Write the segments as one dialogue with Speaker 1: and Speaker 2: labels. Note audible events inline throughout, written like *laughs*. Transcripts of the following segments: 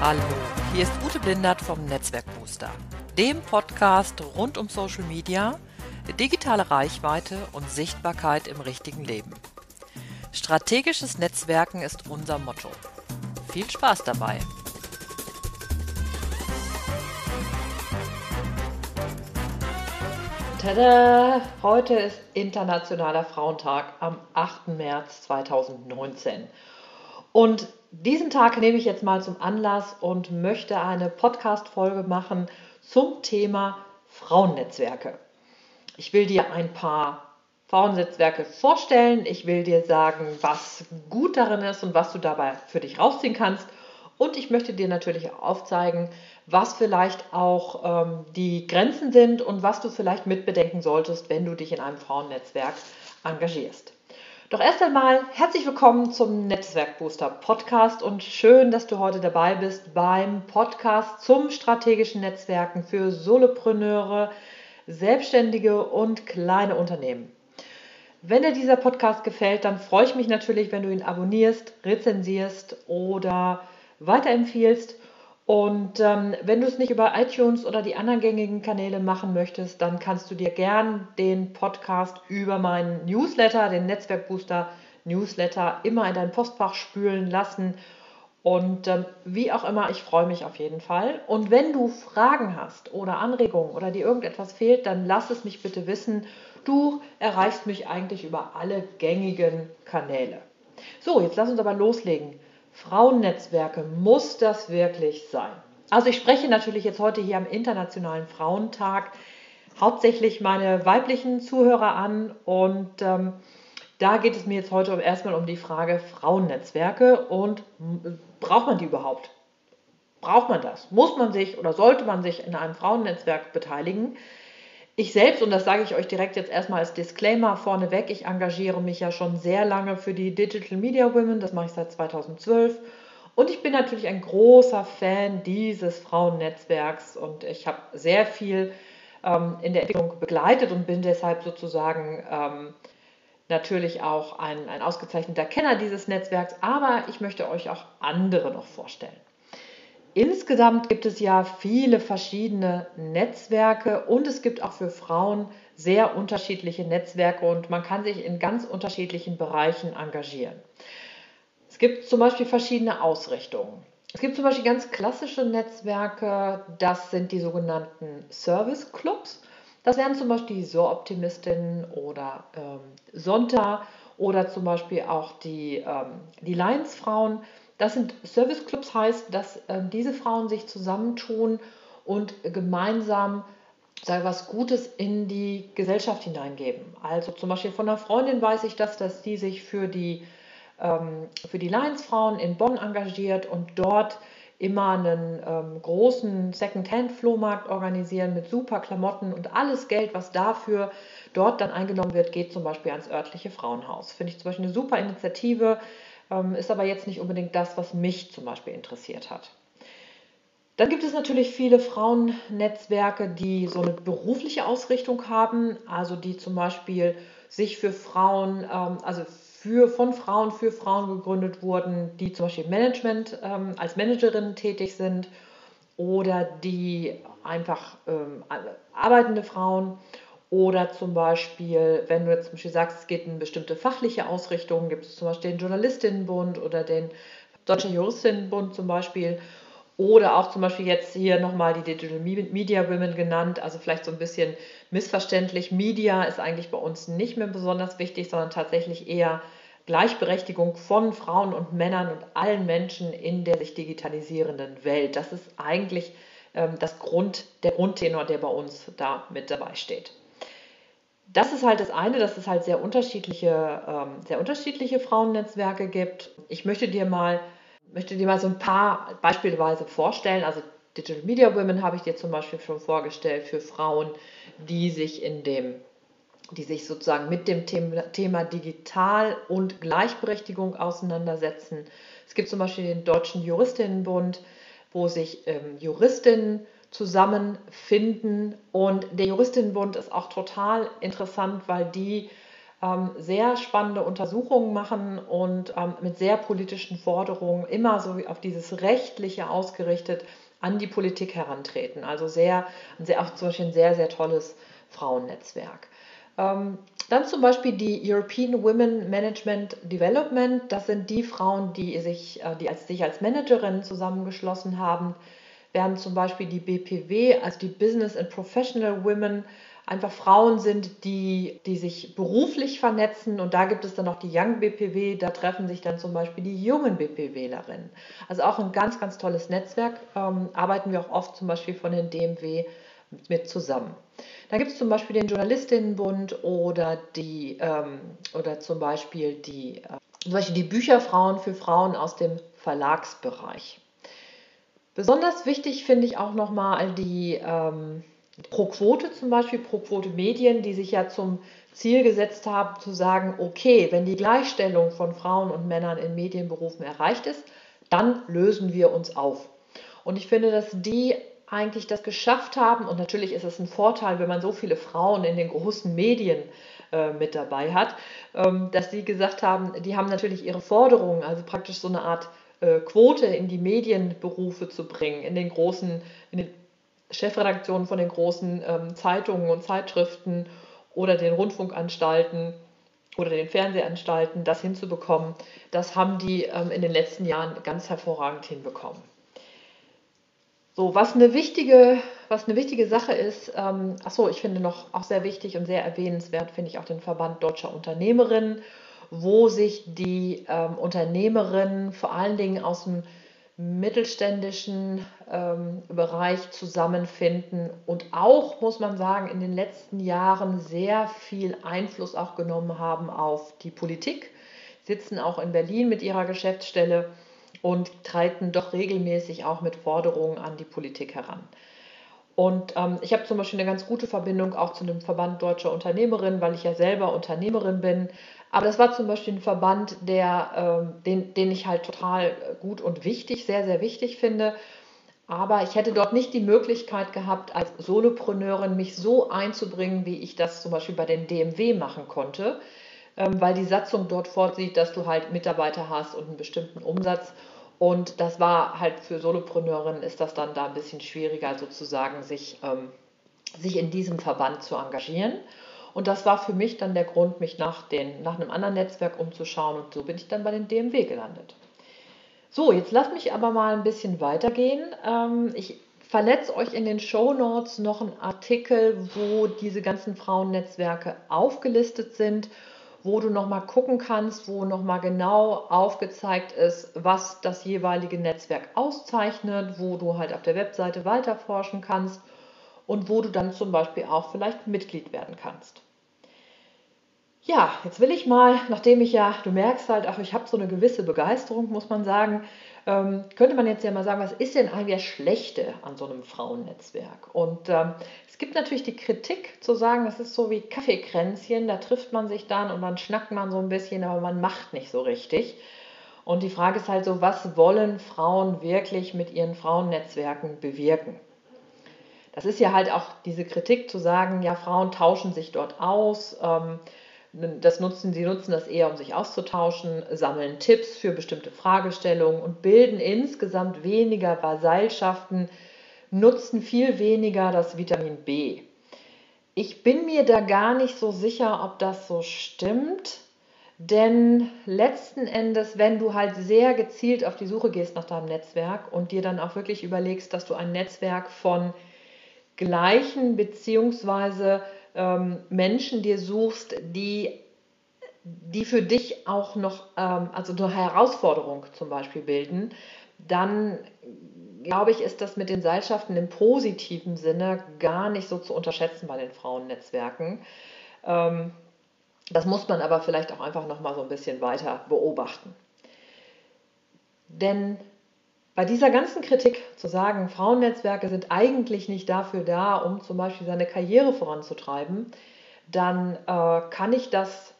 Speaker 1: Hallo, hier ist Ute Blindert vom Netzwerkbooster, dem Podcast rund um Social Media, digitale Reichweite und Sichtbarkeit im richtigen Leben. Strategisches Netzwerken ist unser Motto. Viel Spaß dabei! Tada! Heute ist Internationaler Frauentag am 8. März 2019. Und diesen Tag nehme ich jetzt mal zum Anlass und möchte eine Podcast-Folge machen zum Thema Frauennetzwerke. Ich will dir ein paar Frauennetzwerke vorstellen. Ich will dir sagen, was gut darin ist und was du dabei für dich rausziehen kannst. Und ich möchte dir natürlich auch aufzeigen, was vielleicht auch ähm, die Grenzen sind und was du vielleicht mitbedenken solltest, wenn du dich in einem Frauennetzwerk engagierst. Doch erst einmal herzlich willkommen zum Netzwerkbooster Podcast und schön, dass du heute dabei bist beim Podcast zum strategischen Netzwerken für Solopreneure, Selbstständige und kleine Unternehmen. Wenn dir dieser Podcast gefällt, dann freue ich mich natürlich, wenn du ihn abonnierst, rezensierst oder weiterempfiehlst. Und ähm, wenn du es nicht über iTunes oder die anderen gängigen Kanäle machen möchtest, dann kannst du dir gern den Podcast über meinen Newsletter, den Netzwerkbooster Newsletter, immer in dein Postfach spülen lassen. Und ähm, wie auch immer, ich freue mich auf jeden Fall. Und wenn du Fragen hast oder Anregungen oder dir irgendetwas fehlt, dann lass es mich bitte wissen. Du erreichst mich eigentlich über alle gängigen Kanäle. So, jetzt lass uns aber loslegen. Frauennetzwerke, muss das wirklich sein? Also ich spreche natürlich jetzt heute hier am Internationalen Frauentag hauptsächlich meine weiblichen Zuhörer an und ähm, da geht es mir jetzt heute erstmal um die Frage Frauennetzwerke und braucht man die überhaupt? Braucht man das? Muss man sich oder sollte man sich in einem Frauennetzwerk beteiligen? Ich selbst, und das sage ich euch direkt jetzt erstmal als Disclaimer vorneweg, ich engagiere mich ja schon sehr lange für die Digital Media Women, das mache ich seit 2012. Und ich bin natürlich ein großer Fan dieses Frauennetzwerks und ich habe sehr viel ähm, in der Entwicklung begleitet und bin deshalb sozusagen ähm, natürlich auch ein, ein ausgezeichneter Kenner dieses Netzwerks, aber ich möchte euch auch andere noch vorstellen. Insgesamt gibt es ja viele verschiedene Netzwerke und es gibt auch für Frauen sehr unterschiedliche Netzwerke und man kann sich in ganz unterschiedlichen Bereichen engagieren. Es gibt zum Beispiel verschiedene Ausrichtungen. Es gibt zum Beispiel ganz klassische Netzwerke, das sind die sogenannten Service Clubs. Das wären zum Beispiel die So-Optimistinnen oder ähm, Sonntag oder zum Beispiel auch die, ähm, die Lions-Frauen. Das sind Service Clubs, heißt, dass äh, diese Frauen sich zusammentun und gemeinsam sei was Gutes in die Gesellschaft hineingeben. Also zum Beispiel von einer Freundin weiß ich das, dass die sich für die, ähm, für die Lions-Frauen in Bonn engagiert und dort immer einen ähm, großen Second-Hand-Flohmarkt organisieren mit super Klamotten und alles Geld, was dafür dort dann eingenommen wird, geht zum Beispiel ans örtliche Frauenhaus. Finde ich zum Beispiel eine super Initiative. Ähm, ist aber jetzt nicht unbedingt das, was mich zum Beispiel interessiert hat. Dann gibt es natürlich viele Frauennetzwerke, die so eine berufliche Ausrichtung haben, also die zum Beispiel sich für Frauen, ähm, also für, von Frauen für Frauen gegründet wurden, die zum Beispiel Management ähm, als Managerinnen tätig sind oder die einfach arbeitende Frauen oder zum Beispiel, wenn du jetzt zum Beispiel sagst, es geht in bestimmte fachliche Ausrichtungen, gibt es zum Beispiel den Journalistinnenbund oder den Deutschen Juristinnenbund zum Beispiel. Oder auch zum Beispiel jetzt hier nochmal die Digital Media Women genannt, also vielleicht so ein bisschen missverständlich. Media ist eigentlich bei uns nicht mehr besonders wichtig, sondern tatsächlich eher Gleichberechtigung von Frauen und Männern und allen Menschen in der sich digitalisierenden Welt. Das ist eigentlich ähm, das Grund, der Grundtenor, der bei uns da mit dabei steht das ist halt das eine, dass es halt sehr unterschiedliche, ähm, sehr unterschiedliche Frauennetzwerke gibt. Ich möchte dir mal, möchte dir mal so ein paar beispielsweise vorstellen. Also Digital Media Women habe ich dir zum Beispiel schon vorgestellt für Frauen, die sich in dem, die sich sozusagen mit dem Thema, Digital und Gleichberechtigung auseinandersetzen. Es gibt zum Beispiel den Deutschen Juristinnenbund, wo sich ähm, Juristinnen zusammenfinden. Und der Juristinnenbund ist auch total interessant, weil die ähm, sehr spannende Untersuchungen machen und ähm, mit sehr politischen Forderungen immer so auf dieses Rechtliche ausgerichtet an die Politik herantreten. Also sehr, sehr auch zum Beispiel ein sehr, sehr tolles Frauennetzwerk. Ähm, dann zum Beispiel die European Women Management Development. Das sind die Frauen, die sich, äh, die als, sich als Managerinnen zusammengeschlossen haben, während zum Beispiel die BPW, also die Business and Professional Women, einfach Frauen sind, die, die sich beruflich vernetzen. Und da gibt es dann noch die Young BPW, da treffen sich dann zum Beispiel die jungen BPWlerinnen. Also auch ein ganz, ganz tolles Netzwerk. Ähm, arbeiten wir auch oft zum Beispiel von den DMW mit zusammen. Da gibt es zum Beispiel den Journalistinnenbund oder, die, ähm, oder zum, Beispiel die, äh, zum Beispiel die Bücherfrauen für Frauen aus dem Verlagsbereich. Besonders wichtig finde ich auch nochmal die ähm, Pro Quote zum Beispiel, Pro Quote Medien, die sich ja zum Ziel gesetzt haben, zu sagen, okay, wenn die Gleichstellung von Frauen und Männern in Medienberufen erreicht ist, dann lösen wir uns auf. Und ich finde, dass die eigentlich das geschafft haben. Und natürlich ist es ein Vorteil, wenn man so viele Frauen in den großen Medien äh, mit dabei hat, ähm, dass sie gesagt haben, die haben natürlich ihre Forderungen, also praktisch so eine Art Quote in die Medienberufe zu bringen, in den großen, in den Chefredaktionen von den großen ähm, Zeitungen und Zeitschriften oder den Rundfunkanstalten oder den Fernsehanstalten, das hinzubekommen, das haben die ähm, in den letzten Jahren ganz hervorragend hinbekommen. So, was eine wichtige, was eine wichtige Sache ist, ähm, achso, ich finde noch auch sehr wichtig und sehr erwähnenswert, finde ich auch den Verband Deutscher Unternehmerinnen, wo sich die ähm, Unternehmerinnen vor allen Dingen aus dem mittelständischen ähm, Bereich zusammenfinden und auch, muss man sagen, in den letzten Jahren sehr viel Einfluss auch genommen haben auf die Politik, sitzen auch in Berlin mit ihrer Geschäftsstelle und treten doch regelmäßig auch mit Forderungen an die Politik heran. Und ähm, ich habe zum Beispiel eine ganz gute Verbindung auch zu dem Verband Deutscher Unternehmerinnen, weil ich ja selber Unternehmerin bin. Aber das war zum Beispiel ein Verband, der, ähm, den, den ich halt total gut und wichtig, sehr, sehr wichtig finde. Aber ich hätte dort nicht die Möglichkeit gehabt, als Solopreneurin mich so einzubringen, wie ich das zum Beispiel bei den DMW machen konnte, ähm, weil die Satzung dort vorsieht, dass du halt Mitarbeiter hast und einen bestimmten Umsatz. Und das war halt für Solopreneurinnen ist das dann da ein bisschen schwieriger, sozusagen sich, ähm, sich in diesem Verband zu engagieren. Und das war für mich dann der Grund, mich nach, den, nach einem anderen Netzwerk umzuschauen. Und so bin ich dann bei den DMW gelandet. So, jetzt lasst mich aber mal ein bisschen weitergehen. Ähm, ich verletze euch in den Show Notes noch einen Artikel, wo diese ganzen Frauennetzwerke aufgelistet sind wo du nochmal gucken kannst, wo nochmal genau aufgezeigt ist, was das jeweilige Netzwerk auszeichnet, wo du halt auf der Webseite weiterforschen kannst und wo du dann zum Beispiel auch vielleicht Mitglied werden kannst. Ja, jetzt will ich mal, nachdem ich ja, du merkst halt, ach, ich habe so eine gewisse Begeisterung, muss man sagen, ähm, könnte man jetzt ja mal sagen, was ist denn eigentlich das Schlechte an so einem Frauennetzwerk? Und ähm, es gibt natürlich die Kritik zu sagen, das ist so wie Kaffeekränzchen, da trifft man sich dann und dann schnackt man so ein bisschen, aber man macht nicht so richtig. Und die Frage ist halt so, was wollen Frauen wirklich mit ihren Frauennetzwerken bewirken? Das ist ja halt auch diese Kritik zu sagen, ja, Frauen tauschen sich dort aus. Ähm, das nutzen, sie nutzen das eher, um sich auszutauschen, sammeln Tipps für bestimmte Fragestellungen und bilden insgesamt weniger Vasalschaften, nutzen viel weniger das Vitamin B. Ich bin mir da gar nicht so sicher, ob das so stimmt, denn letzten Endes, wenn du halt sehr gezielt auf die Suche gehst nach deinem Netzwerk und dir dann auch wirklich überlegst, dass du ein Netzwerk von gleichen bzw. ähm, Menschen dir suchst, die, die für dich auch noch, ähm, also eine Herausforderung zum Beispiel bilden, dann glaube ich, ist das mit den Seilschaften im positiven Sinne gar nicht so zu unterschätzen bei den Frauennetzwerken. Ähm, das muss man aber vielleicht auch einfach noch mal so ein bisschen weiter beobachten. Denn bei dieser ganzen Kritik zu sagen, Frauennetzwerke sind eigentlich nicht dafür da, um zum Beispiel seine Karriere voranzutreiben, dann äh, kann ich das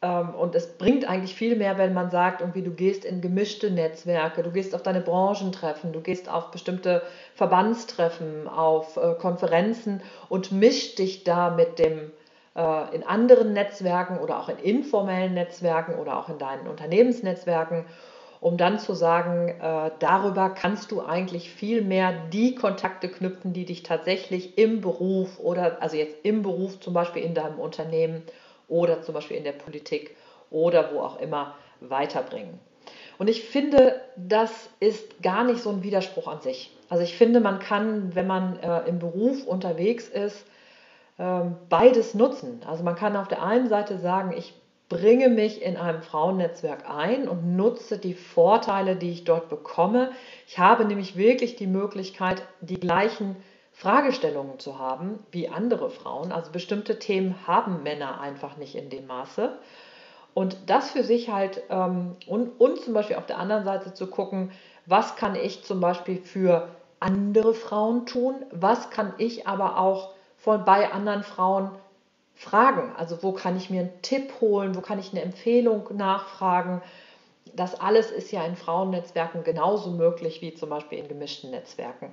Speaker 1: ähm, und es bringt eigentlich viel mehr, wenn man sagt, irgendwie du gehst in gemischte Netzwerke, du gehst auf deine Branchentreffen, du gehst auf bestimmte Verbandstreffen, auf äh, Konferenzen und mischst dich da mit dem, äh, in anderen Netzwerken oder auch in informellen Netzwerken oder auch in deinen Unternehmensnetzwerken, um dann zu sagen, äh, darüber kannst du eigentlich viel mehr die Kontakte knüpfen, die dich tatsächlich im Beruf oder also jetzt im Beruf zum Beispiel in deinem Unternehmen oder zum Beispiel in der Politik oder wo auch immer weiterbringen. Und ich finde, das ist gar nicht so ein Widerspruch an sich. Also ich finde, man kann, wenn man äh, im Beruf unterwegs ist, äh, beides nutzen. Also man kann auf der einen Seite sagen, ich bringe mich in einem Frauennetzwerk ein und nutze die Vorteile, die ich dort bekomme. Ich habe nämlich wirklich die Möglichkeit, die gleichen Fragestellungen zu haben wie andere Frauen. Also bestimmte Themen haben Männer einfach nicht in dem Maße. Und das für sich halt ähm, und, und zum Beispiel auf der anderen Seite zu gucken, was kann ich zum Beispiel für andere Frauen tun, was kann ich aber auch von, bei anderen Frauen fragen. Also wo kann ich mir einen Tipp holen, wo kann ich eine Empfehlung nachfragen. Das alles ist ja in Frauennetzwerken genauso möglich wie zum Beispiel in gemischten Netzwerken.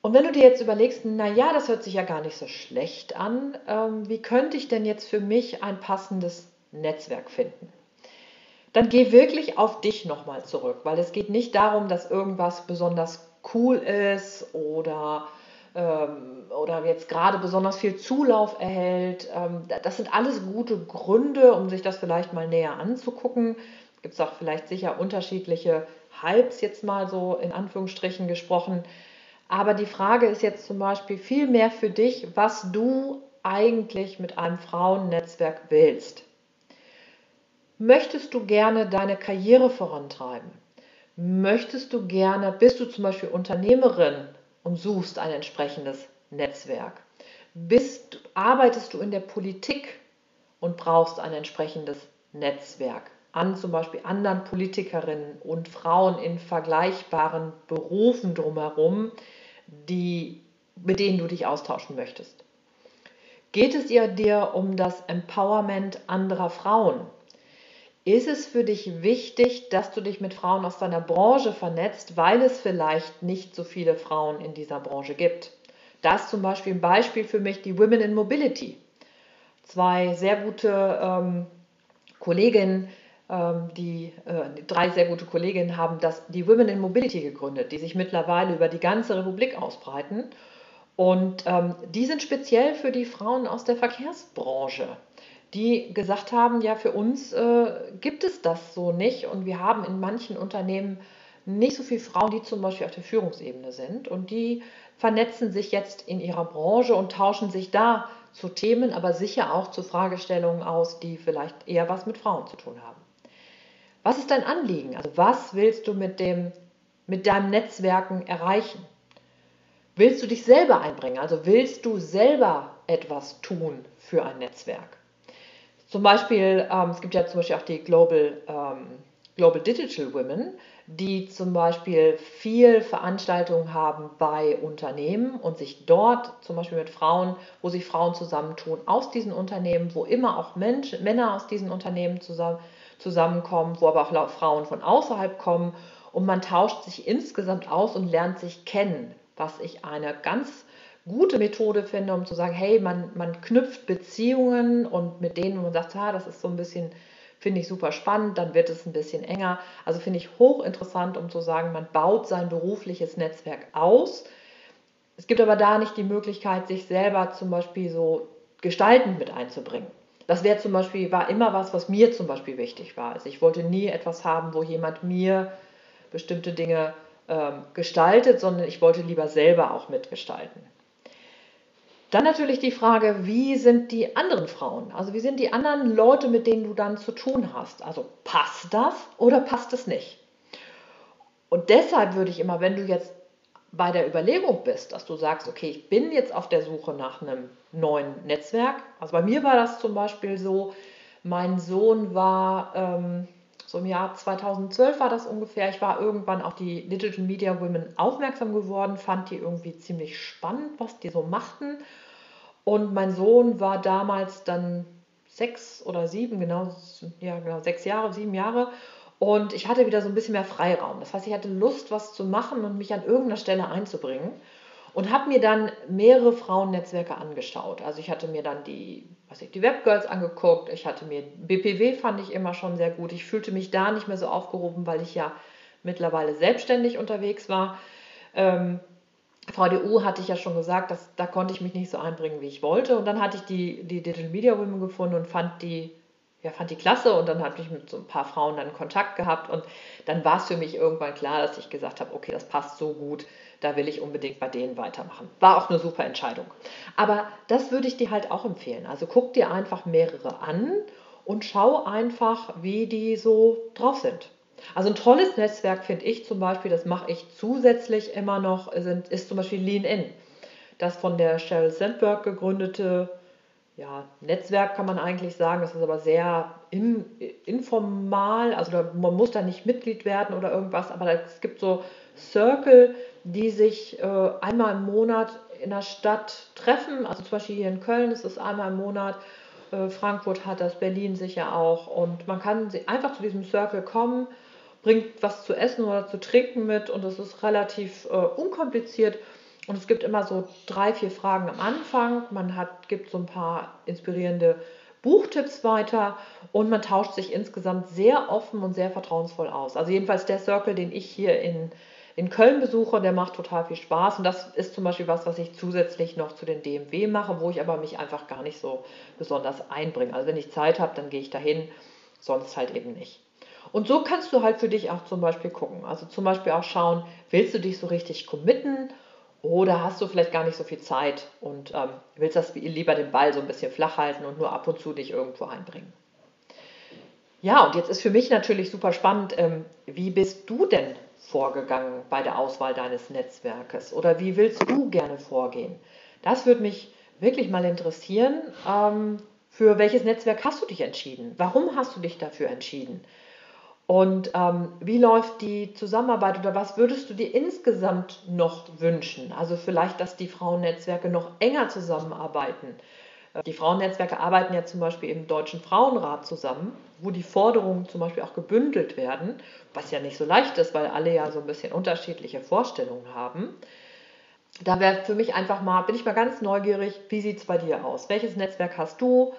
Speaker 1: Und wenn du dir jetzt überlegst, naja, das hört sich ja gar nicht so schlecht an, ähm, wie könnte ich denn jetzt für mich ein passendes Netzwerk finden? Dann geh wirklich auf dich nochmal zurück, weil es geht nicht darum, dass irgendwas besonders cool ist oder, ähm, oder jetzt gerade besonders viel Zulauf erhält. Ähm, das sind alles gute Gründe, um sich das vielleicht mal näher anzugucken. Gibt es auch vielleicht sicher unterschiedliche Hypes jetzt mal so in Anführungsstrichen gesprochen. Aber die Frage ist jetzt zum Beispiel viel mehr für dich, was du eigentlich mit einem Frauennetzwerk willst. Möchtest du gerne deine Karriere vorantreiben? Möchtest du gerne, bist du zum Beispiel Unternehmerin und suchst ein entsprechendes Netzwerk? Bist, arbeitest du in der Politik und brauchst ein entsprechendes Netzwerk an zum Beispiel anderen Politikerinnen und Frauen in vergleichbaren Berufen drumherum, die, mit denen du dich austauschen möchtest. Geht es dir um das Empowerment anderer Frauen? Ist es für dich wichtig, dass du dich mit Frauen aus deiner Branche vernetzt, weil es vielleicht nicht so viele Frauen in dieser Branche gibt? Das ist zum Beispiel ein Beispiel für mich die Women in Mobility. Zwei sehr gute ähm, Kolleginnen, ähm, die äh, drei sehr gute Kolleginnen haben das, die Women in Mobility gegründet, die sich mittlerweile über die ganze Republik ausbreiten. Und ähm, die sind speziell für die Frauen aus der Verkehrsbranche, die gesagt haben, ja, für uns äh, gibt es das so nicht und wir haben in manchen Unternehmen nicht so viele Frauen, die zum Beispiel auf der Führungsebene sind und die vernetzen sich jetzt in ihrer Branche und tauschen sich da zu Themen, aber sicher auch zu Fragestellungen aus, die vielleicht eher was mit Frauen zu tun haben. Was ist dein Anliegen? Also was willst du mit, dem, mit deinem Netzwerken erreichen? Willst du dich selber einbringen? Also willst du selber etwas tun für ein Netzwerk? Zum Beispiel, ähm, es gibt ja zum Beispiel auch die Global, ähm, Global Digital Women, die zum Beispiel viel Veranstaltungen haben bei Unternehmen und sich dort zum Beispiel mit Frauen, wo sich Frauen zusammentun aus diesen Unternehmen, wo immer auch Menschen, Männer aus diesen Unternehmen zusammen zusammenkommen, wo aber auch Frauen von außerhalb kommen. Und man tauscht sich insgesamt aus und lernt sich kennen, was ich eine ganz gute Methode finde, um zu sagen, hey, man, man knüpft Beziehungen und mit denen, wo man sagt, ja, das ist so ein bisschen, finde ich super spannend, dann wird es ein bisschen enger. Also finde ich hochinteressant, um zu sagen, man baut sein berufliches Netzwerk aus. Es gibt aber da nicht die Möglichkeit, sich selber zum Beispiel so gestaltend mit einzubringen. Das wäre zum Beispiel, war immer was, was mir zum Beispiel wichtig war. Also ich wollte nie etwas haben, wo jemand mir bestimmte Dinge ähm, gestaltet, sondern ich wollte lieber selber auch mitgestalten. Dann natürlich die Frage, wie sind die anderen Frauen? Also wie sind die anderen Leute, mit denen du dann zu tun hast? Also passt das oder passt es nicht? Und deshalb würde ich immer, wenn du jetzt bei der Überlegung bist, dass du sagst, okay, ich bin jetzt auf der Suche nach einem neuen Netzwerk. Also bei mir war das zum Beispiel so, mein Sohn war ähm, so im Jahr 2012 war das ungefähr. Ich war irgendwann auf die Digital Media Women aufmerksam geworden, fand die irgendwie ziemlich spannend, was die so machten. Und mein Sohn war damals dann sechs oder sieben, genau, ja, genau, sechs Jahre, sieben Jahre. Und ich hatte wieder so ein bisschen mehr Freiraum. Das heißt, ich hatte Lust, was zu machen und mich an irgendeiner Stelle einzubringen. und habe mir dann mehrere Frauennetzwerke angeschaut. Also ich hatte mir dann die, was ich, die Webgirls angeguckt, ich hatte mir BPW fand ich immer schon sehr gut. Ich fühlte mich da nicht mehr so aufgehoben, weil ich ja mittlerweile selbstständig unterwegs war. Ähm, VDU hatte ich ja schon gesagt, dass, da konnte ich mich nicht so einbringen, wie ich wollte. Und dann hatte ich die, die Digital Media Women gefunden und fand die, ja, fand die klasse. Und dann habe ich mit so ein paar Frauen dann Kontakt gehabt. Und dann war es für mich irgendwann klar, dass ich gesagt habe, okay, das passt so gut, da will ich unbedingt bei denen weitermachen. War auch eine super Entscheidung. Aber das würde ich dir halt auch empfehlen. Also guck dir einfach mehrere an und schau einfach, wie die so drauf sind. Also ein tolles Netzwerk finde ich zum Beispiel, das mache ich zusätzlich immer noch, sind, ist zum Beispiel Lean In. Das von der Sheryl Sandberg gegründete ja, Netzwerk kann man eigentlich sagen. Das ist aber sehr in, informal. Also da, man muss da nicht Mitglied werden oder irgendwas, aber es gibt so Circle, die sich äh, einmal im Monat in der Stadt treffen. Also zum Beispiel hier in Köln ist es einmal im Monat. Äh, Frankfurt hat das, Berlin sicher auch. Und man kann einfach zu diesem Circle kommen bringt was zu essen oder zu trinken mit und es ist relativ äh, unkompliziert. Und es gibt immer so drei, vier Fragen am Anfang. Man hat, gibt so ein paar inspirierende Buchtipps weiter und man tauscht sich insgesamt sehr offen und sehr vertrauensvoll aus. Also jedenfalls der Circle, den ich hier in, in Köln besuche, der macht total viel Spaß. Und das ist zum Beispiel was, was ich zusätzlich noch zu den DMW mache, wo ich aber mich einfach gar nicht so besonders einbringe. Also wenn ich Zeit habe, dann gehe ich dahin, sonst halt eben nicht. Und so kannst du halt für dich auch zum Beispiel gucken. Also zum Beispiel auch schauen, willst du dich so richtig committen oder hast du vielleicht gar nicht so viel Zeit und ähm, willst das lieber den Ball so ein bisschen flach halten und nur ab und zu dich irgendwo einbringen. Ja, und jetzt ist für mich natürlich super spannend, ähm, wie bist du denn vorgegangen bei der Auswahl deines Netzwerkes oder wie willst du gerne vorgehen? Das würde mich wirklich mal interessieren. Ähm, für welches Netzwerk hast du dich entschieden? Warum hast du dich dafür entschieden? Und ähm, wie läuft die Zusammenarbeit oder was würdest du dir insgesamt noch wünschen? Also vielleicht, dass die Frauennetzwerke noch enger zusammenarbeiten. Äh, die Frauennetzwerke arbeiten ja zum Beispiel im Deutschen Frauenrat zusammen, wo die Forderungen zum Beispiel auch gebündelt werden, was ja nicht so leicht ist, weil alle ja so ein bisschen unterschiedliche Vorstellungen haben. Da wäre für mich einfach mal, bin ich mal ganz neugierig, wie sieht es bei dir aus? Welches Netzwerk hast du?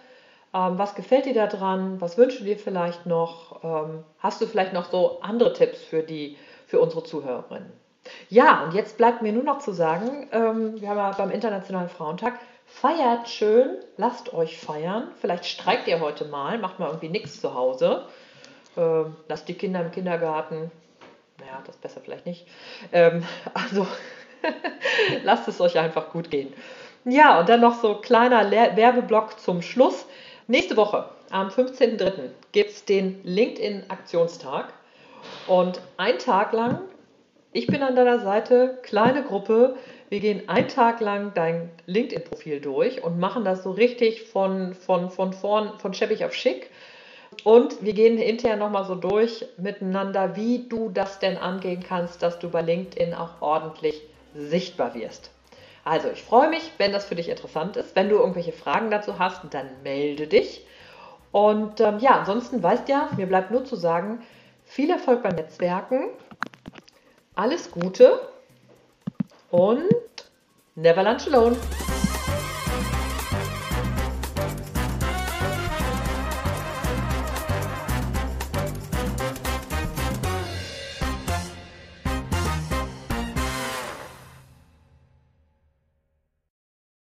Speaker 1: Ähm, was gefällt dir daran? Was wünschst du dir vielleicht noch? Ähm, hast du vielleicht noch so andere Tipps für, die, für unsere Zuhörerinnen? Ja, und jetzt bleibt mir nur noch zu sagen, ähm, wir haben ja beim Internationalen Frauentag, feiert schön, lasst euch feiern. Vielleicht streikt ihr heute mal, macht mal irgendwie nichts zu Hause. Ähm, lasst die Kinder im Kindergarten. Naja, das besser vielleicht nicht. Ähm, *laughs* also *laughs* lasst es euch einfach gut gehen. Ja, und dann noch so kleiner Werbeblock zum Schluss. Nächste Woche, am 15.03., gibt es den LinkedIn-Aktionstag. Und ein Tag lang, ich bin an deiner Seite, kleine Gruppe, wir gehen einen Tag lang dein LinkedIn-Profil durch und machen das so richtig von, von, von vorn, von scheppig auf schick. Und wir gehen hinterher nochmal so durch miteinander, wie du das denn angehen kannst, dass du bei LinkedIn auch ordentlich sichtbar wirst. Also ich freue mich, wenn das für dich interessant ist. Wenn du irgendwelche Fragen dazu hast, dann melde dich. Und ähm, ja, ansonsten weißt ja, mir bleibt nur zu sagen, viel Erfolg beim Netzwerken, alles Gute und never lunch alone.